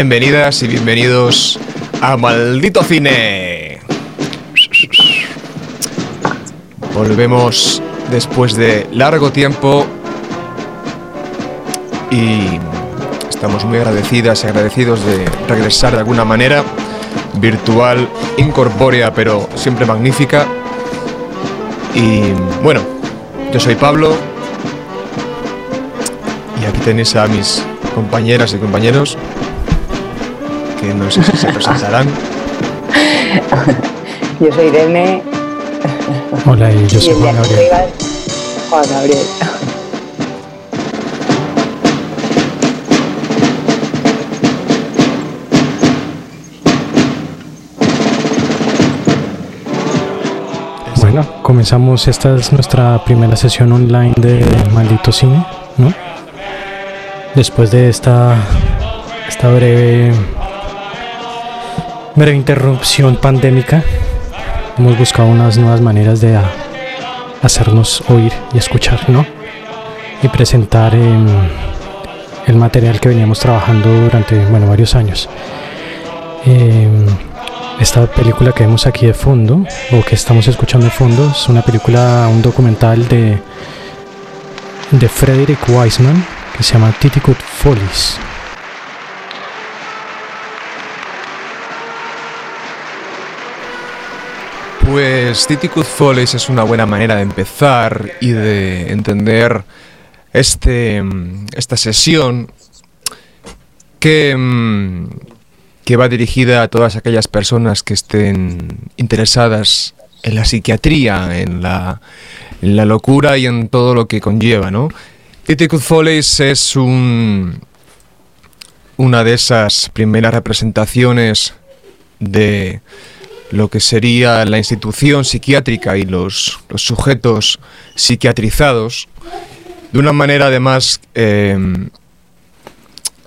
Bienvenidas y bienvenidos a Maldito Cine. Volvemos después de largo tiempo y estamos muy agradecidas y agradecidos de regresar de alguna manera, virtual, incorpórea, pero siempre magnífica. Y bueno, yo soy Pablo y aquí tenéis a mis compañeras y compañeros que no sé si se presentarán. Yo soy Irene. Hola, y yo soy Juan Gabriel. Juan Gabriel. Bueno, comenzamos, esta es nuestra primera sesión online de Maldito Cine, ¿no? Después de esta, esta breve, breve interrupción pandémica, hemos buscado unas nuevas maneras de a- hacernos oír y escuchar, ¿no? Y presentar em, el material que veníamos trabajando durante, bueno, varios años. Em, esta película que vemos aquí de fondo, o que estamos escuchando de fondo, es una película, un documental de, de Frederick Wiseman que se llama Titicut Follies. Pues Titicus Follies es una buena manera de empezar y de entender este, mm, esta sesión que, mm, que va dirigida a todas aquellas personas que estén interesadas en la psiquiatría, en la, la locura y en todo lo que conlleva, ¿no? Titicus es un, una de esas primeras representaciones de lo que sería la institución psiquiátrica y los, los sujetos psiquiatrizados, de una manera además eh,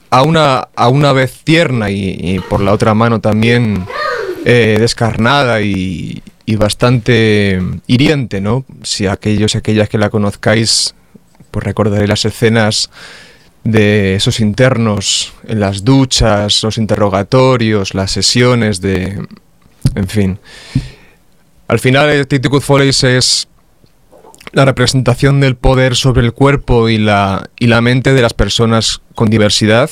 a, una, a una vez tierna y, por la otra mano también eh, descarnada y, y bastante hiriente, ¿no? Si aquellos y aquellas que la conozcáis, pues recordaréis las escenas de esos internos en las duchas, los interrogatorios, las sesiones de... En fin. Al final, Titicus Follies es la representación del poder sobre el cuerpo y la, y la mente de las personas con diversidad.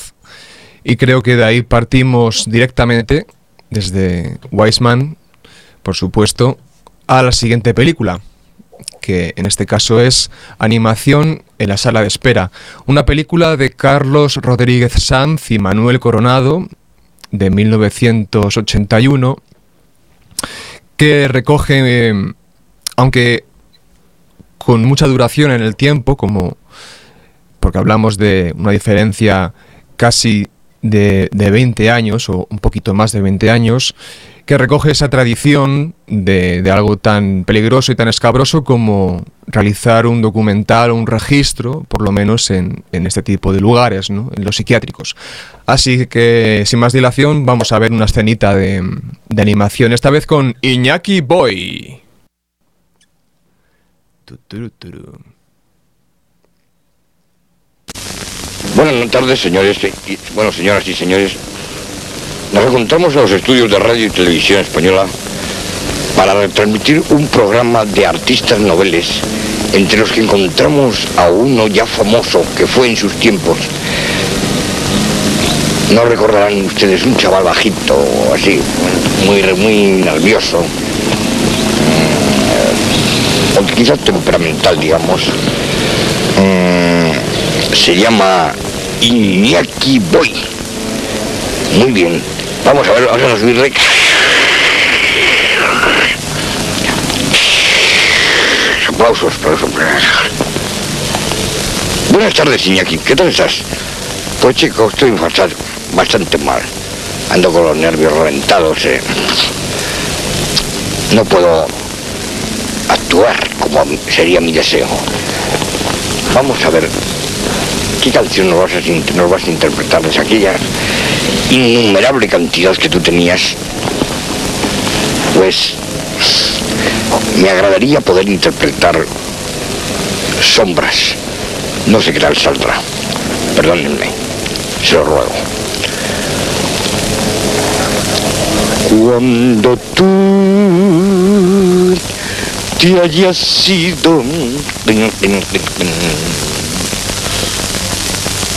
Y creo que de ahí partimos directamente, desde Weisman, por supuesto, a la siguiente película, que en este caso es Animación en la sala de espera. Una película de Carlos Rodríguez Sanz y Manuel Coronado, de 1981, que recoge, eh, aunque con mucha duración en el tiempo, como porque hablamos de una diferencia casi de, de 20 años o un poquito más de 20 años, que recoge esa tradición de, algo tan peligroso y tan escabroso como realizar un documental o un registro, por lo menos en, este tipo de lugares, en los psiquiátricos. Así que, sin más dilación, vamos a ver una escenita de, de animación, esta vez con Iñaki Boy. Buenas tardes, señores. y- bueno, señoras y señores. Nos encontramos en los estudios de radio y televisión española para retransmitir un programa de artistas noveles, entre los que encontramos a uno ya famoso que fue en sus tiempos. No recordarán ustedes un chaval bajito, así, muy, muy nervioso, mm, o quizás temperamental, digamos. Mm, se llama Iñaki Boy. Muy bien. Vamos a ver, vamos a subirle. Aplausos para eso. Buenas tardes, Iñaki. ¿Qué tal estás? Pues chico, estoy bastante, bastante mal. Ando con los nervios reventados. eh. No puedo actuar como sería mi deseo. Vamos a ver qué canción nos vas a, nos vas a interpretar de aquella innumerable cantidad que tú tenías, pues me agradaría poder interpretar sombras. No sé qué tal saldrá. Perdónenme, se lo ruego. Cuando tú te hayas sido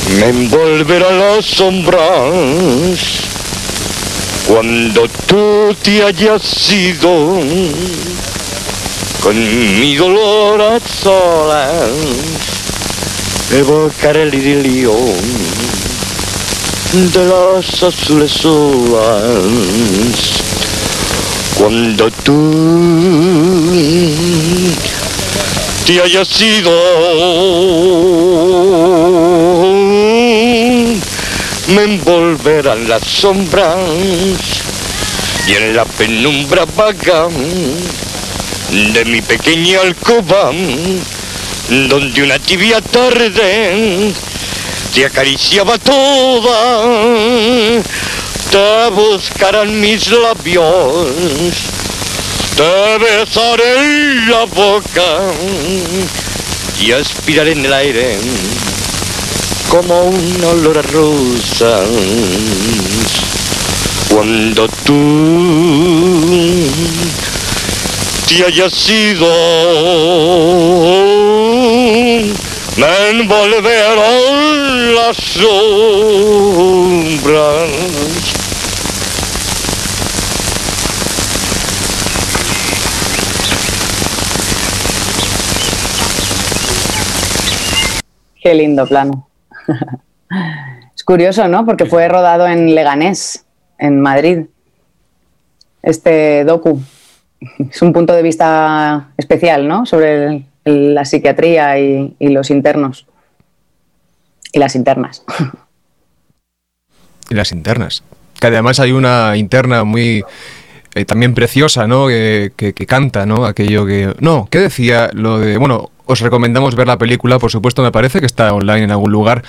me envolverán las sombras. Cuando tú te hayas ido, con mi dolor a solas, evocaré el idilio de las azules olas. Cuando tú te hayas ido, me envolverán las sombras y en la penumbra vaga de mi pequeña alcoba, donde una tibia tarde te acariciaba toda, te buscarán mis labios, te besaré en la boca y aspiraré en el aire como un olor a rosas. Cuando tú te hayas ido, me envolverán las sombras. Qué lindo plano. es curioso, ¿no? Porque fue rodado en Leganés, en Madrid. Este docu. Es un punto de vista especial, ¿no? Sobre la psiquiatría y, y los internos. Y las internas. Y las internas. Que además hay una interna muy eh, también preciosa, ¿no? Que, que- que canta, ¿no? Aquello que. No, ¿qué decía? Lo de. Bueno, os recomendamos ver la película, por supuesto, me parece que está online en algún lugar.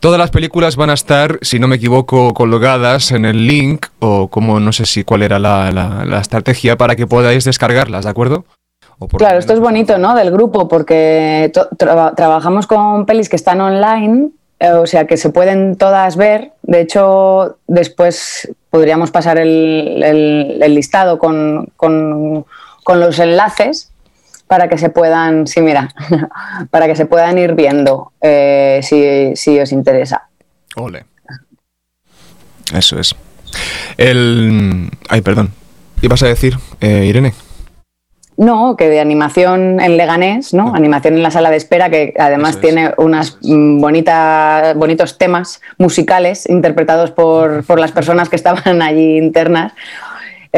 Todas las películas van a estar, si no me equivoco, colgadas en el link, o como no sé si cuál era la, la- la estrategia, para que podáis descargarlas, ¿de acuerdo? Claro, esto es bonito, ¿no? Del grupo, porque trabajamos con pelis que están online, eh, o sea que se pueden todas ver. De hecho, después podríamos pasar el, el- el listado con, con- con los enlaces para que se puedan, sí, mira, para que se puedan ir viendo eh, si, si os interesa. Ole. Eso es. El. Ay, perdón. ¿Ibas a decir, eh, Irene? No, que de animación en Leganés, ¿no? Animación en la sala de espera, que además es. tiene unas bonitas, bonitos temas musicales interpretados por, por las personas que estaban allí internas.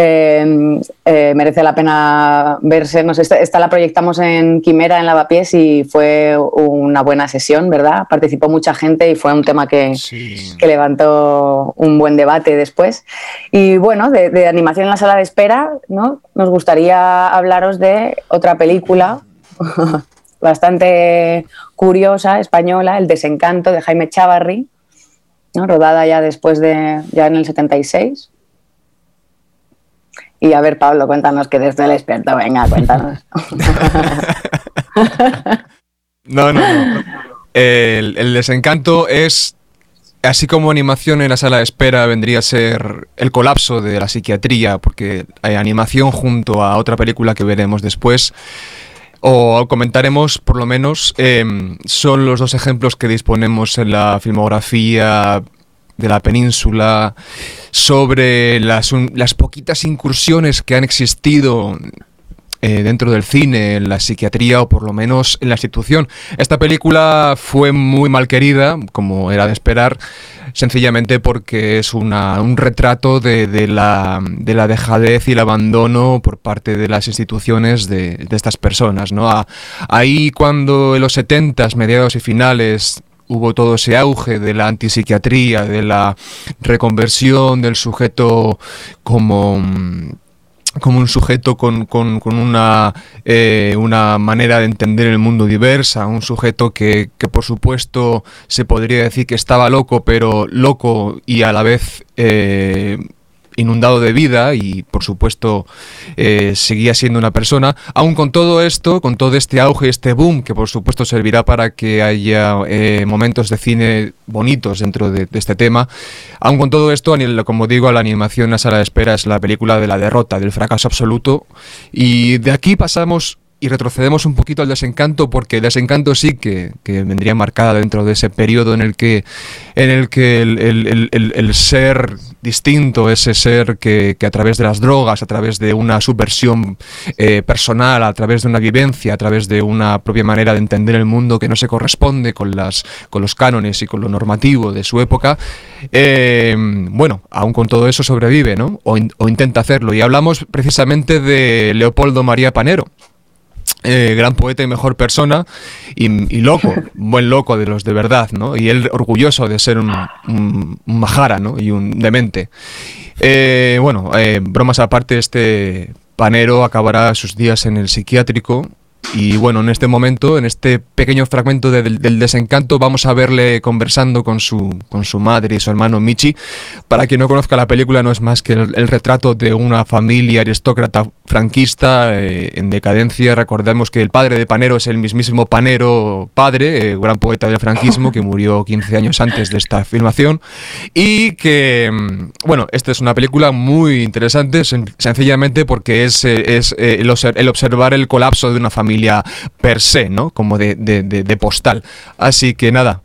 Eh, eh, merece la pena verse. No sé, esta, esta la proyectamos en Quimera, en Lavapiés, y fue una buena sesión, ¿verdad? Participó mucha gente y fue un tema que, Sí. que levantó un buen debate después. Y bueno, de, de animación en la sala de espera, ¿no? Nos gustaría hablaros de otra película bastante curiosa, española, El desencanto de Jaime Chavarri, ¿no? rodada ya después de, ya en el 76. Y a ver, Pablo, cuéntanos que eres el experto, venga, cuéntanos. No, no, no. El, desencanto es, así como animación en la sala de espera vendría a ser el colapso de la psiquiatría, porque hay animación junto a otra película que veremos después, o comentaremos por lo menos, em, son los dos ejemplos que disponemos en la filmografía de la península sobre las, un- las poquitas incursiones que han existido eh, dentro del cine, en la psiquiatría o por lo menos en la institución. Esta película fue muy mal querida, como era de esperar, sencillamente porque es una- un retrato de, de la, de la dejadez y el abandono por parte de las instituciones de, de estas personas. ¿no? Ahí cuando en los 70 mediados y finales hubo todo ese auge de la antipsiquiatría, de la reconversión del sujeto como... mm, como un sujeto con, con- con una, eh, una manera de entender el mundo diversa, un sujeto que, que, por supuesto se podría decir que estaba loco, pero loco y a la vez eh, inundado de vida y por supuesto eh, seguía siendo una persona, aún con todo esto, con todo este auge, este boom, que por supuesto servirá para que haya eh, momentos de cine bonitos dentro de, este tema, aún con todo esto, como digo, la animación a sala de espera es la película de la derrota, del fracaso absoluto, y de aquí pasamos y retrocedemos un poquito al desencanto porque el desencanto sí que, vendría marcada dentro de ese periodo en el que, en el, que el, ser distinto, ese ser que, a través de las drogas, a través de una subversión eh, personal, a través de una vivencia, a través de una propia manera de entender el mundo que no se corresponde con, las, con los cánones y con lo normativo de su época, eh, bueno, aún con todo eso sobrevive, ¿no? O, o intenta hacerlo. Y hablamos precisamente de Leopoldo María Panero eh, gran poeta y mejor persona y, loco, buen loco de los de verdad, ¿no? Y él orgulloso de ser un, un, majara, ¿no? Y un demente. Eh, bueno, eh, bromas aparte, este panero acabará sus días en el psiquiátrico y bueno, en este momento, en este pequeño fragmento del, desencanto, vamos a verle conversando con su, con su madre y su hermano Michi. Para quien no conozca la película, no es más que el, retrato de una familia aristócrata franquista eh, en decadencia. Recordemos que el padre de Panero es el mismísimo Panero padre, eh, gran poeta del franquismo, que murió 15 años antes de esta filmación. Y que, mm, bueno, esta es una película muy interesante, sencillamente porque es, eh, es el observar el colapso de una familia per se, ¿no? Como de, de, postal. Así que nada,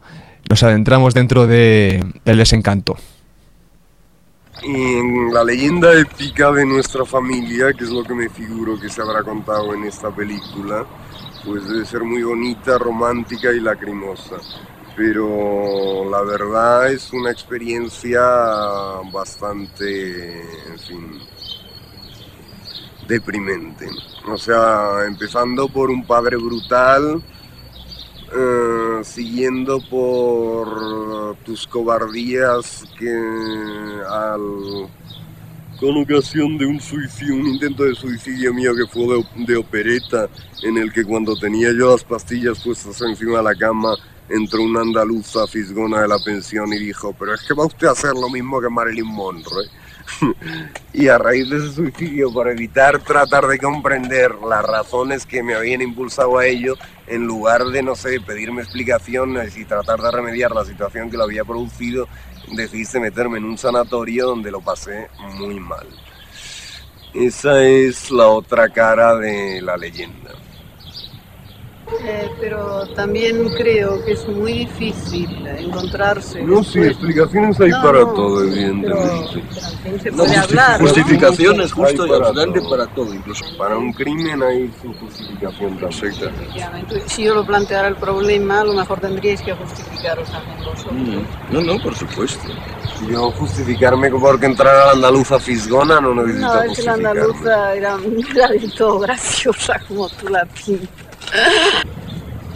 nos adentramos dentro de, del desencanto. En la leyenda épica de nuestra familia, que es lo que me figuro que se habrá contado en esta película, pues debe ser muy bonita, romántica y lacrimosa. Pero la verdad es una experiencia bastante, en fin, deprimente. O sea, empezando por un padre brutal, eh, siguiendo por tus cobardías que al, con ocasión de un suicidio, un intento de suicidio mío que fue de, de, opereta, en el que cuando tenía yo las pastillas puestas encima de la cama, entró una andaluza fisgona de la pensión y dijo, pero es que va usted a hacer lo mismo que Marilyn Monroe. y a raíz de ese suicidio, por evitar tratar de comprender las razones que me habían impulsado a ello, en lugar de, no sé, pedirme explicaciones y tratar de remediar la situación que lo había producido, decidiste meterme en un sanatorio donde lo pasé muy mal. Esa es la otra cara de la leyenda. Eh, pero también creo que es muy difícil encontrarse. No, sí, explicaciones hay para todo, evidentemente. Pero, se puede hablar. Justificaciones justo y absolutamente para todo, incluso para un crimen hay su justificación perfecta. Si yo lo planteara el problema, a lo mejor tendríais que justificaros también vosotros. Mm. No, no, por supuesto. Yo justificarme porque entrar a la andaluza fisgona no necesito No, es que la andaluza era, era del todo graciosa como tú la pintas.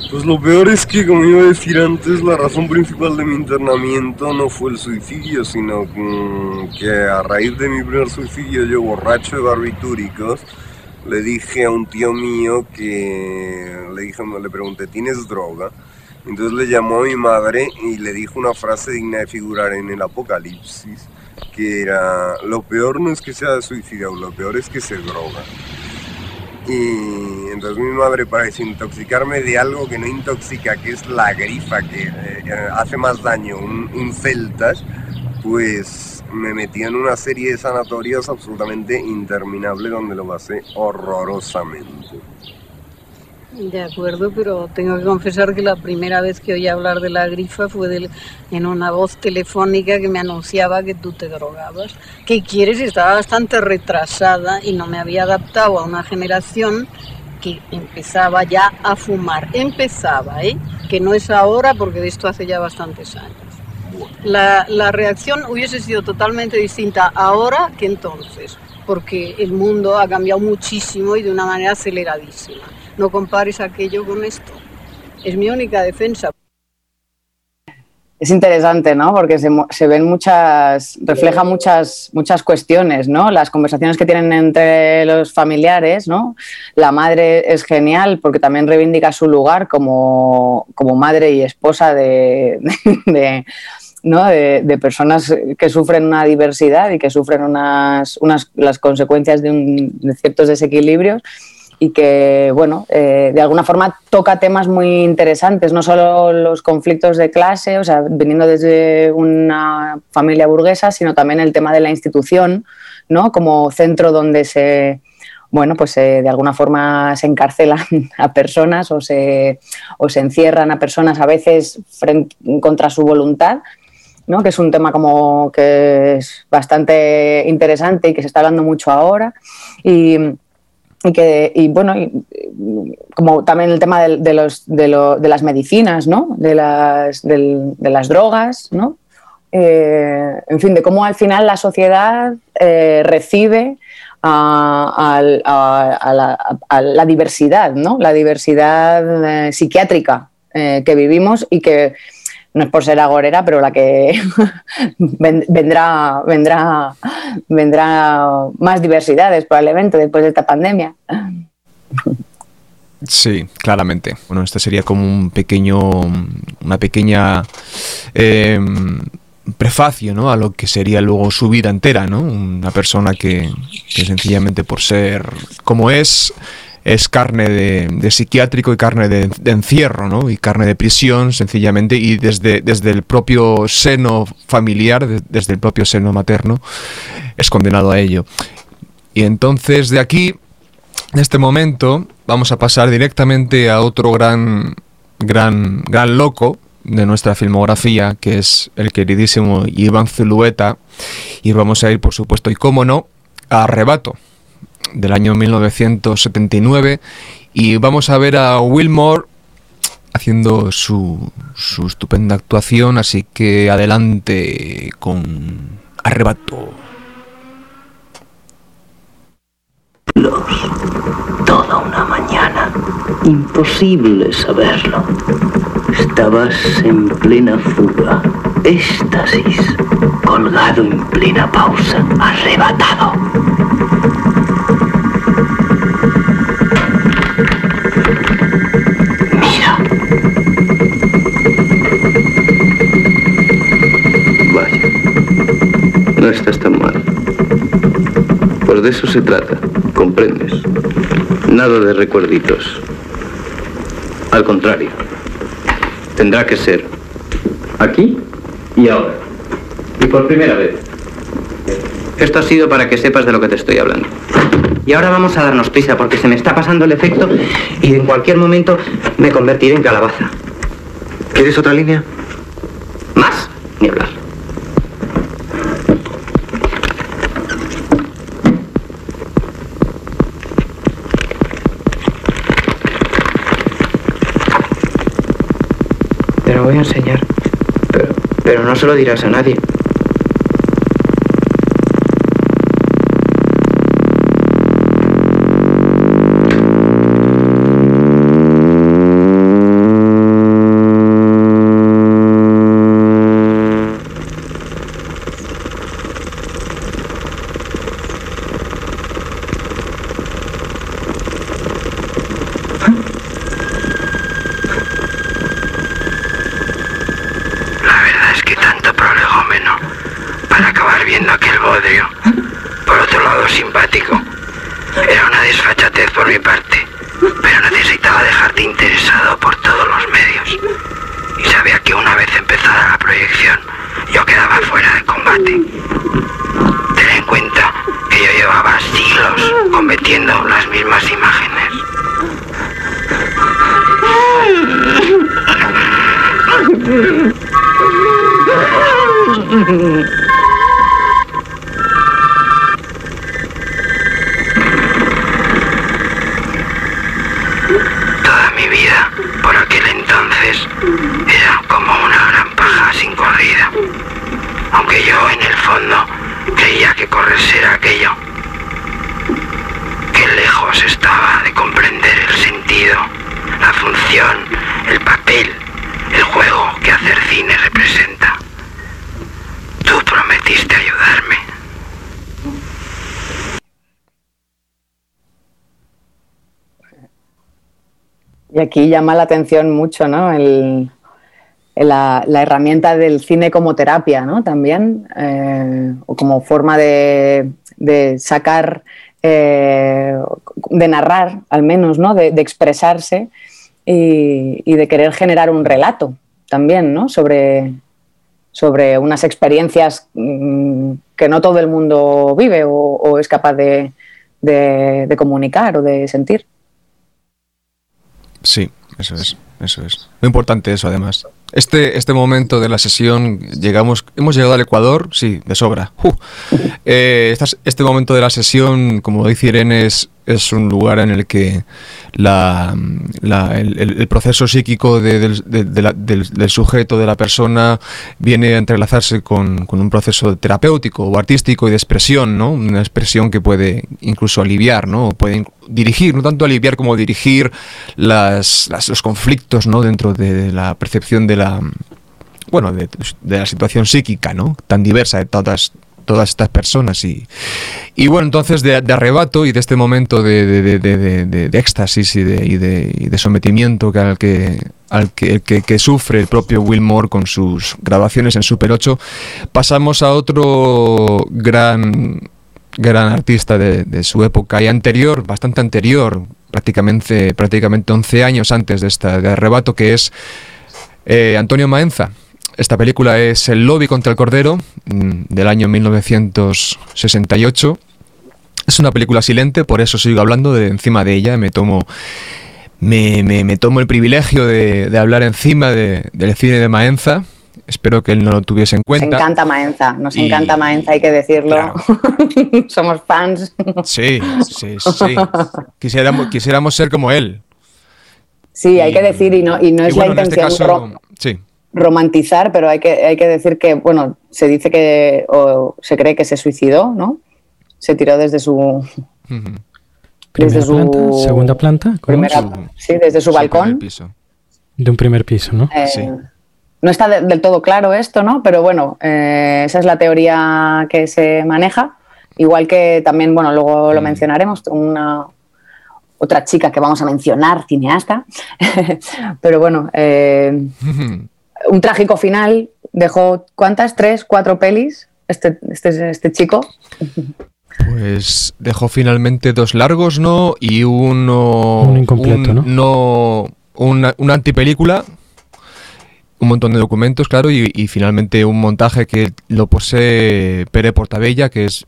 Pues lo peor es que, como iba a decir antes, la razón principal de mi internamiento no fue el suicidio, sino que a raíz de mi primer suicidio, yo borracho de barbitúricos, le dije a un tío mío que le dije, le pregunté, ¿tienes droga? Entonces le llamó a mi madre y le dijo una frase digna de figurar en el Apocalipsis, que era, lo peor no es que sea suicidio, lo peor es que se droga. Y entonces mi madre, para desintoxicarme de algo que no intoxica, que es la grifa, que eh, hace más daño, un, un celtas, pues me metió en una serie de sanatorios absolutamente interminable donde lo pasé horrorosamente. De acuerdo, pero tengo que confesar que la primera vez que oí hablar de la grifa fue en una voz telefónica que me anunciaba que tú te drogabas. ¿Qué quieres? Estaba bastante retrasada y no me había adaptado a una generación que empezaba ya a fumar. Empezaba, ¿eh? Que no es ahora porque de esto hace ya bastantes años. La, la reacción hubiese sido totalmente distinta ahora que entonces, porque el mundo ha cambiado muchísimo y de una manera aceleradísima no compares aquello con esto. Es mi única defensa. Es interesante, ¿no? Porque se, ven muchas, refleja muchas, muchas cuestiones, ¿no? Las conversaciones que tienen entre los familiares, ¿no? La madre es genial porque también reivindica su lugar como, madre y esposa de, ¿no? de, personas que sufren una diversidad y que sufren unas, unas las consecuencias de, de ciertos desequilibrios y que, bueno, eh, de alguna forma toca temas muy interesantes, no solo los conflictos de clase, o sea, viniendo desde una familia burguesa, sino también el tema de la institución, ¿no? Como centro donde se, bueno, pues eh, de alguna forma se encarcelan a personas o se, o se encierran a personas a veces frente, contra su voluntad. ¿no? que es un tema como que es bastante interesante y que se está hablando mucho ahora. Y, y que y bueno como también el tema de, los, de, las medicinas no de las, de las drogas no eh, en fin de cómo al final la sociedad eh, recibe a, la, diversidad no la diversidad eh, psiquiátrica que vivimos y que no es por ser agorera, pero la que vendrá, vendrá, vendrá más diversidades probablemente después de esta pandemia. Sí, claramente. Bueno, este sería como un pequeño, una pequeña em, prefacio, ¿no? A lo que sería luego su vida entera, ¿no? Una persona que, que sencillamente por ser como es, es carne de, psiquiátrico y carne de, encierro, ¿no? Y carne de prisión, sencillamente, y desde, desde el propio seno familiar, desde el propio seno materno, es condenado a ello. Y entonces de aquí, en este momento, vamos a pasar directamente a otro gran, gran, gran loco de nuestra filmografía, que es el queridísimo Iván Zulueta, y vamos a ir, por supuesto, y cómo no, a Arrebato del año 1979 y vamos a ver a Wilmore haciendo su, su estupenda actuación, así que adelante con arrebato. Toda una mañana. Imposible saberlo. Estabas en plena fuga, éxtasis, colgado en plena pausa, arrebatado. Tan mal. Pues de eso se trata, comprendes. Nada de recuerditos. Al contrario, tendrá que ser aquí y ahora. Y por primera vez. Esto ha sido para que sepas de lo que te estoy hablando. Y ahora vamos a darnos prisa porque se me está pasando el efecto y en cualquier momento me convertiré en calabaza. ¿Quieres otra línea? Más, ni hablar. Voy a enseñar. Pero, pero no se lo dirás a nadie. Aquí llama la atención mucho, ¿no? La, herramienta del cine como terapia, ¿no? También, eh, o como forma de, sacar, eh, de narrar, al menos, ¿no? De, expresarse y, de querer generar un relato también, ¿no? Sobre, sobre unas experiencias mm, que no todo el mundo vive o, es capaz de comunicar o de sentir. Sí, eso es, eso es. Muy importante eso, además. Este, este momento de la sesión, llegamos, hemos llegado al Ecuador, sí, de sobra. Eh, este momento de la sesión, como dice Irene, es, es un lugar en el que la, el, proceso psíquico del, sujeto, de la persona, viene a entrelazarse con, un proceso terapéutico o artístico y de expresión, ¿no? Una expresión que puede incluso aliviar, ¿no? puede dirigir, no tanto aliviar como dirigir las, los conflictos, ¿no? Dentro de la percepción de la bueno, de, la situación psíquica, ¿no? Tan diversa de todas, todas estas personas. Y, y bueno, entonces de, arrebato y de este momento de, de éxtasis y, de, sometimiento que al, que, al que, que, sufre el propio Wilmore con sus grabaciones en Super 8, pasamos a otro gran gran artista de, su época y anterior, bastante anterior, prácticamente, prácticamente 11 años antes de esta de arrebato, que es eh, Antonio Maenza. Esta película es El lobby contra el cordero, mm, del año 1968. Es una película silente, por eso sigo hablando de encima de ella. Me tomo, me, me, tomo el privilegio de, hablar encima del cine de Maenza. Espero que él no lo tuviese en cuenta. Nos encanta Maenza, nos encanta Maenza, hay que decirlo. Somos fans. Sí, sí, sí. Quisiéramos, quisiéramos ser como él. Sí, hay que decir, y no, y no es la este intención romantizar, pero hay que, hay que decir que, bueno, se dice que, o se cree que se suicidó, ¿no? Se tiró desde su... Desde su segunda planta, sí, desde su balcón. De un primer piso, ¿no? Eh, sí. No está del todo claro esto, ¿no? Pero bueno, eh, esa es la teoría que se maneja. Igual que también, bueno, luego lo mm. mencionaremos, una, otra chica que vamos a mencionar, cineasta. Pero bueno, eh, un trágico final. Dejó, ¿cuántas? ¿Tres? ¿Cuatro pelis? Este, este, este chico. Pues dejó finalmente dos largos, ¿no? Y uno. Un incompleto, ¿no? una, antipelícula. Un montón de documentos, claro, y, y, finalmente un montaje que lo posee Pere Portabella, que es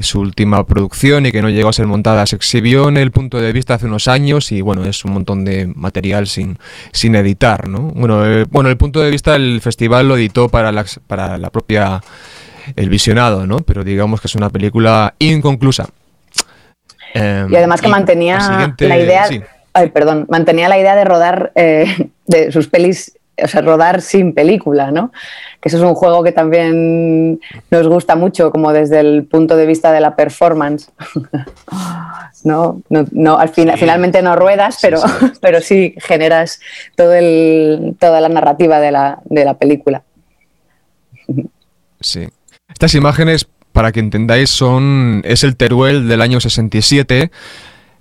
su última producción y que no llegó a ser montada. Se exhibió en el punto de vista hace unos años y bueno, es un montón de material sin, sin editar, ¿no? Bueno, eh, bueno, el punto de vista el festival lo editó para la, para la propia el visionado, ¿no? Pero digamos que es una película inconclusa. y además que em, mantenía la idea, ay, perdón, mantenía la idea de rodar eh, de sus pelis o sea, rodar sin película, ¿no? Que eso es un juego que también nos gusta mucho, como desde el punto de vista de la performance. no, no, al final, finalmente no ruedas, pero sí, pero sí generas todo el, toda la narrativa de la, de la película. sí. Estas imágenes, para que entendáis, son es el Teruel del año 67.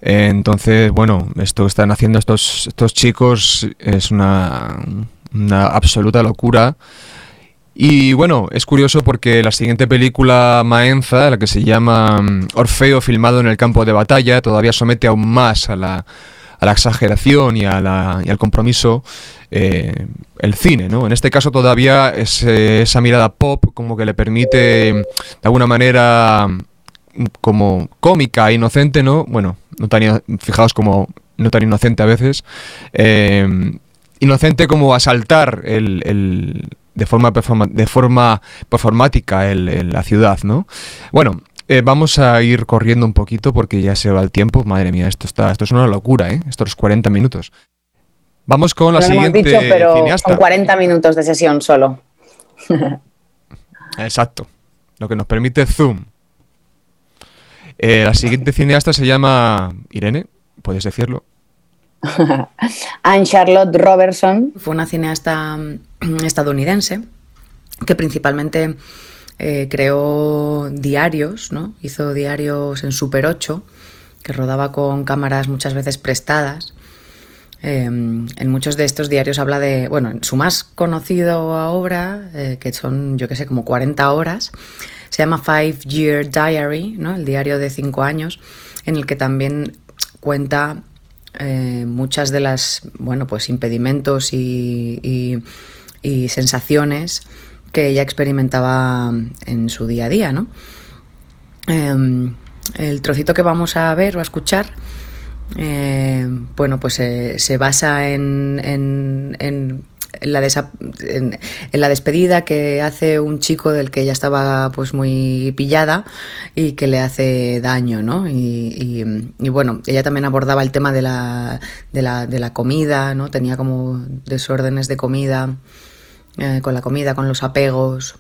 Entonces, bueno, esto que están haciendo estos, estos chicos es una, una absoluta locura. Y bueno, es curioso porque la siguiente película Maenza, la que se llama mm, Orfeo filmado en el campo de batalla, todavía somete aún más a la, a la exageración y, a la, y al compromiso eh, el cine, ¿no? En este caso todavía es, esa mirada pop como que le permite de alguna manera mm, como cómica, inocente, ¿no? Bueno, no tan, fijaos como no tan inocente a veces, eh, inocente como asaltar el, de forma, de forma performática el, la ciudad, ¿no? Bueno, eh, vamos a ir corriendo un poquito porque ya se va el tiempo. Madre mía, esto está, esto es una locura, ¿eh? Estos 40 minutos. Vamos con la siguiente dicho, pero cineasta. 40 minutos de sesión solo. Exacto. Lo que nos permite Zoom. Eh, la siguiente cineasta se llama Irene, puedes decirlo. Anne Charlotte Robertson. Fue una cineasta mm, estadounidense que principalmente eh, creó diarios, ¿no? hizo diarios en Super 8, que rodaba con cámaras muchas veces prestadas. Em, en muchos de estos diarios habla de, bueno, en su más conocido obra, eh, que son, yo que sé, como 40 horas, se llama Five Year Diary, ¿no? el diario de cinco años, en el que también cuenta eh, muchas de las, bueno, pues impedimentos y, sensaciones que ella experimentaba en su día a día, ¿no? Em, el trocito que vamos a ver o a escuchar eh, bueno, pues eh, se basa en, en, la en, la despedida que hace un chico del que ella estaba pues muy pillada y que le hace daño, ¿no? Y, bueno, ella también abordaba el tema de la, de la, de la comida, ¿no? Tenía como desórdenes de comida, eh, con la comida, con los apegos.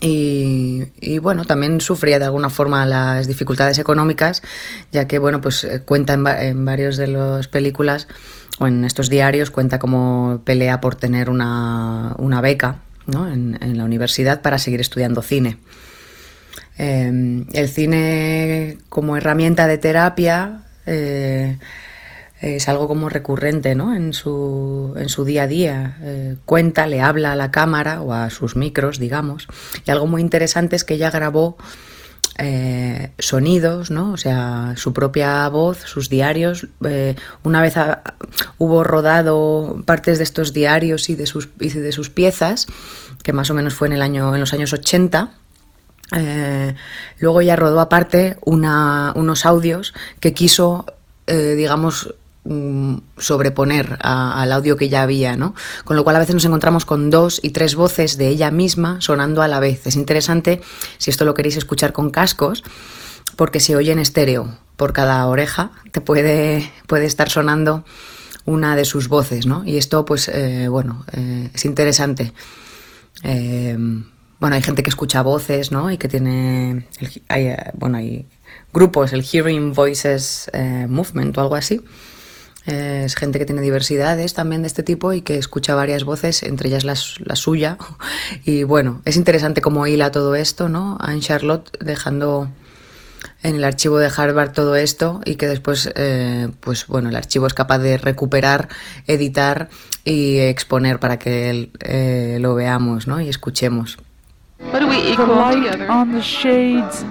Y, bueno, también sufría de alguna forma las dificultades económicas, ya que bueno, pues eh, cuenta en, varios de las películas o en estos diarios, cuenta como pelea por tener una, beca en, la universidad para seguir estudiando cine. Em, el cine como herramienta de terapia eh, es algo como recurrente ¿no? en, su, en su día a día. Eh, cuenta, le habla a la cámara o a sus micros, digamos. Y algo muy interesante es que ella grabó eh, sonidos, ¿no? O sea, su propia voz, sus diarios. Eh, una vez hubo rodado partes de estos diarios y de sus, y de sus piezas, que más o menos fue en, el año, en los años 80. luego ella rodó aparte unos audios que quiso, digamos, Mm, sobreponer al audio que ya había, ¿no? Con lo cual a veces nos encontramos con dos y tres voces de ella misma sonando a la vez. Es interesante si esto lo queréis escuchar con cascos, porque se oye en estéreo. Por cada oreja te puede, puede estar sonando una de sus voces, ¿no? Y esto, pues, eh, bueno, eh, es interesante. Eh, bueno, hay gente que escucha voces, ¿no? Y que tiene, hay, bueno, hay grupos, el Hearing Voices Movement o algo así, es gente que tiene diversidades también de este tipo y que escucha varias voces, entre ellas la, suya. Y bueno, es interesante cómo hila todo esto, ¿no? Anne Charlotte dejando en el archivo de Harvard todo esto y que después, eh, pues bueno, el archivo es capaz de recuperar, editar y exponer para que eh, lo veamos, ¿no? Y escuchemos. on the shades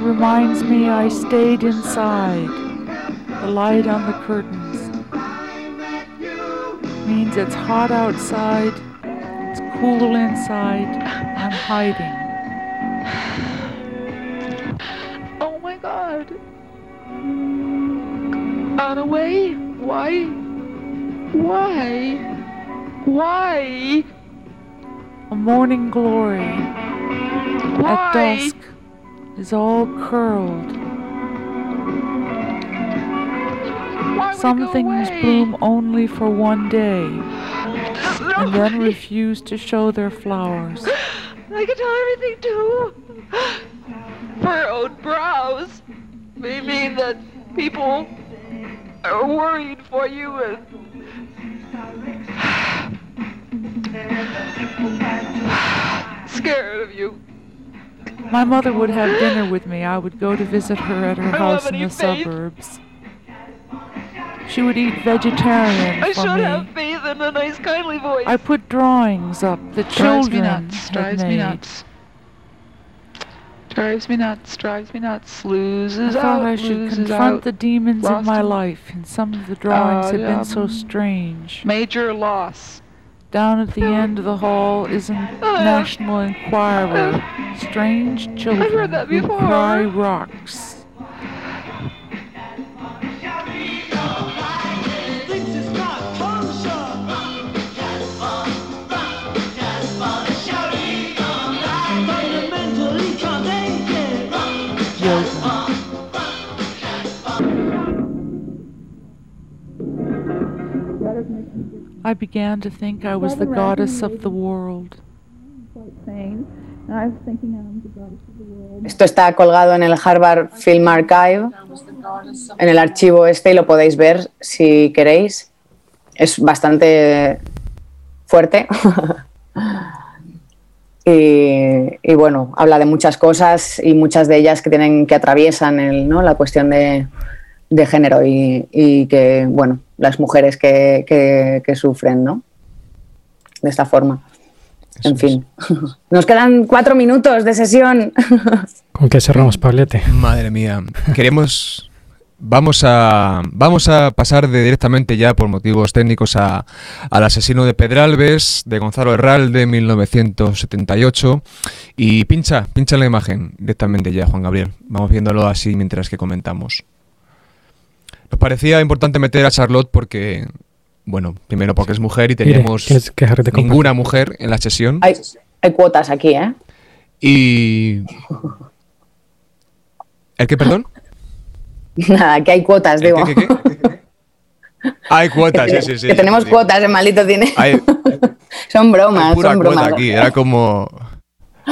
reminds me I stayed inside. The light on the curtains means it's hot outside, it's cool inside, I'm hiding. Oh my god. On away? Why? Why? Why? A morning glory Why? at dusk is all curled Some things bloom only for one day and then refuse to show their flowers. I can tell everything too. Furrowed brows may mean that people are worried for you and scared of you. My mother would have dinner with me. I would go to visit her at her house in the faith. suburbs. She would eat vegetarian I should me. have faith in a nice, kindly voice. I put drawings up the drives children me nuts, drives me nuts. Drives me nuts, drives me nuts, loses I thought out, I should confront out. the demons Lost in my him. life, and some of the drawings uh, have been um, so strange. Major loss. Down at the end of the hall is a uh, National Enquirer. Strange children I've heard that who cry rocks. I began to think I was the goddess of the world. Esto está colgado en el Harvard Film Archive, en el archivo este, y lo podéis ver si queréis. Es bastante fuerte. y, bueno, habla de muchas cosas y muchas de ellas que tienen que atraviesan el, ¿no? la cuestión de, de género y, y, que, bueno, las mujeres que, que, que sufren, ¿no? De esta forma. Eso en es. fin. Nos quedan cuatro minutos de sesión. ¿Con qué cerramos, Pablete? Madre mía. Queremos. Vamos a, vamos a pasar de directamente ya por motivos técnicos a, al asesino de Pedralbes de Gonzalo Herralde 1978 y pincha, pincha la imagen directamente ya Juan Gabriel. Vamos viéndolo así mientras que comentamos. Nos parecía importante meter a Charlotte porque, bueno, primero porque es mujer y Mire, teníamos que compartir. ninguna mujer en la sesión hay, hay cuotas aquí, ¿eh? y... ¿El qué, perdón? Nada, que hay cuotas, ¿El digo. qué, qué, qué? Hay cuotas, sí, sí, sí. que tenemos sí. cuotas en maldito. Hay, son hay bromas, pura son cuota aquí. Era como.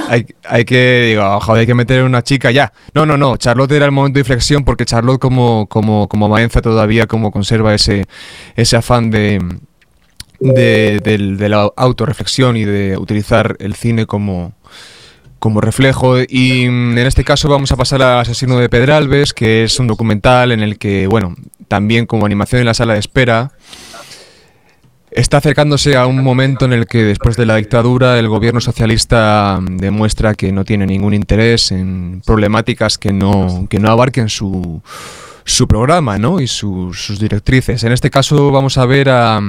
Hay, hay que, digo, joder, hay que meter una chica ya. No, no, no. Charlotte era el momento de inflexión porque Charlotte, como, como, como Maenza, todavía como conserva ese, ese afán de, de, del- de la autorreflexión y de utilizar el cine como, como reflejo. Y mm, en este caso vamos a pasar a Asesino de Pedralbes, que es un documental en el que, bueno, también como animación en la sala de espera, está acercándose a un momento en el que después de la dictadura el gobierno socialista demuestra que no tiene ningún interés en problemáticas que no, que no abarquen su, su programa ¿no? y sus- directrices. En este caso vamos a ver a,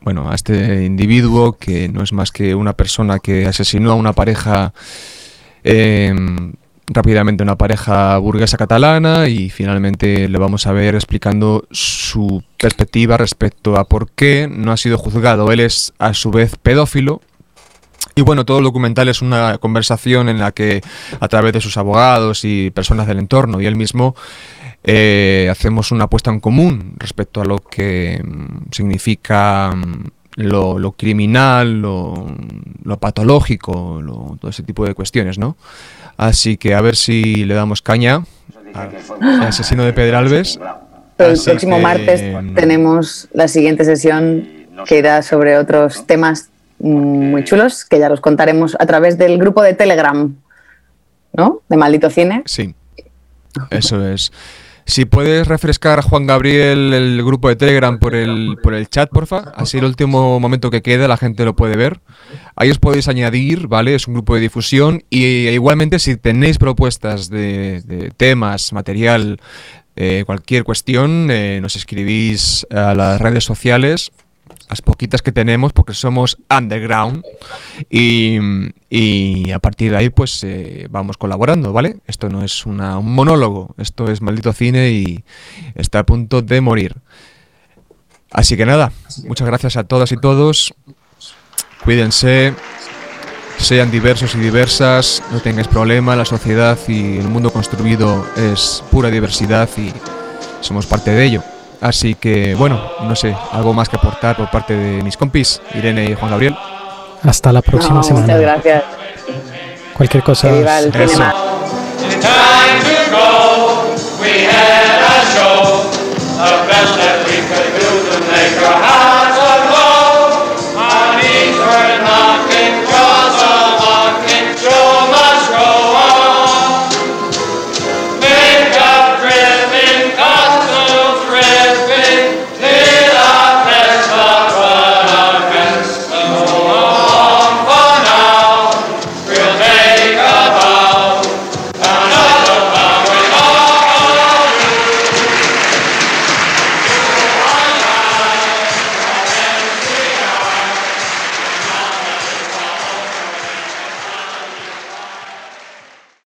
bueno, a este individuo que no es más que una persona que asesinó a una pareja eh, rápidamente una pareja burguesa catalana y finalmente le vamos a ver explicando su perspectiva respecto a por qué no ha sido juzgado. Él es a su vez pedófilo. Y bueno, todo el documental es una conversación en la que a través de sus abogados y personas del entorno y él mismo eh, hacemos una apuesta en común respecto a lo que mm, significa mm, lo, lo criminal, lo, lo patológico, lo- todo ese tipo de cuestiones, ¿no? Así que a ver si le damos caña al asesino de Pedralbes. Pero el Así próximo que, martes mm, tenemos la siguiente sesión que irá sobre otros temas mm, muy chulos que ya los contaremos a través del grupo de Telegram, ¿no? De Maldito Cine. Sí, eso es. Si puedes refrescar, Juan Gabriel, el grupo de Telegram por el, por el chat, porfa. Así el último momento que queda la gente lo puede ver. Ahí os podéis añadir, ¿vale? Es un grupo de difusión. Y eh, igualmente, si tenéis propuestas de, de temas, material, eh, cualquier cuestión, eh, nos escribís a las redes sociales. Las poquitas que tenemos, porque somos underground. Y, y a partir de ahí, pues eh, vamos colaborando, ¿vale? Esto no es una- un monólogo, esto es maldito cine y está a punto de morir. Así que nada, muchas gracias a todas y todos. Cuídense, sean diversos y diversas, no tengáis problema, la sociedad y el mundo construido es pura diversidad y somos parte de ello. Así que, bueno, no sé, algo más que aportar por parte de mis compis, Irene y Juan Gabriel. Hasta la próxima semana. Muchas gracias. Cualquier cosa. It's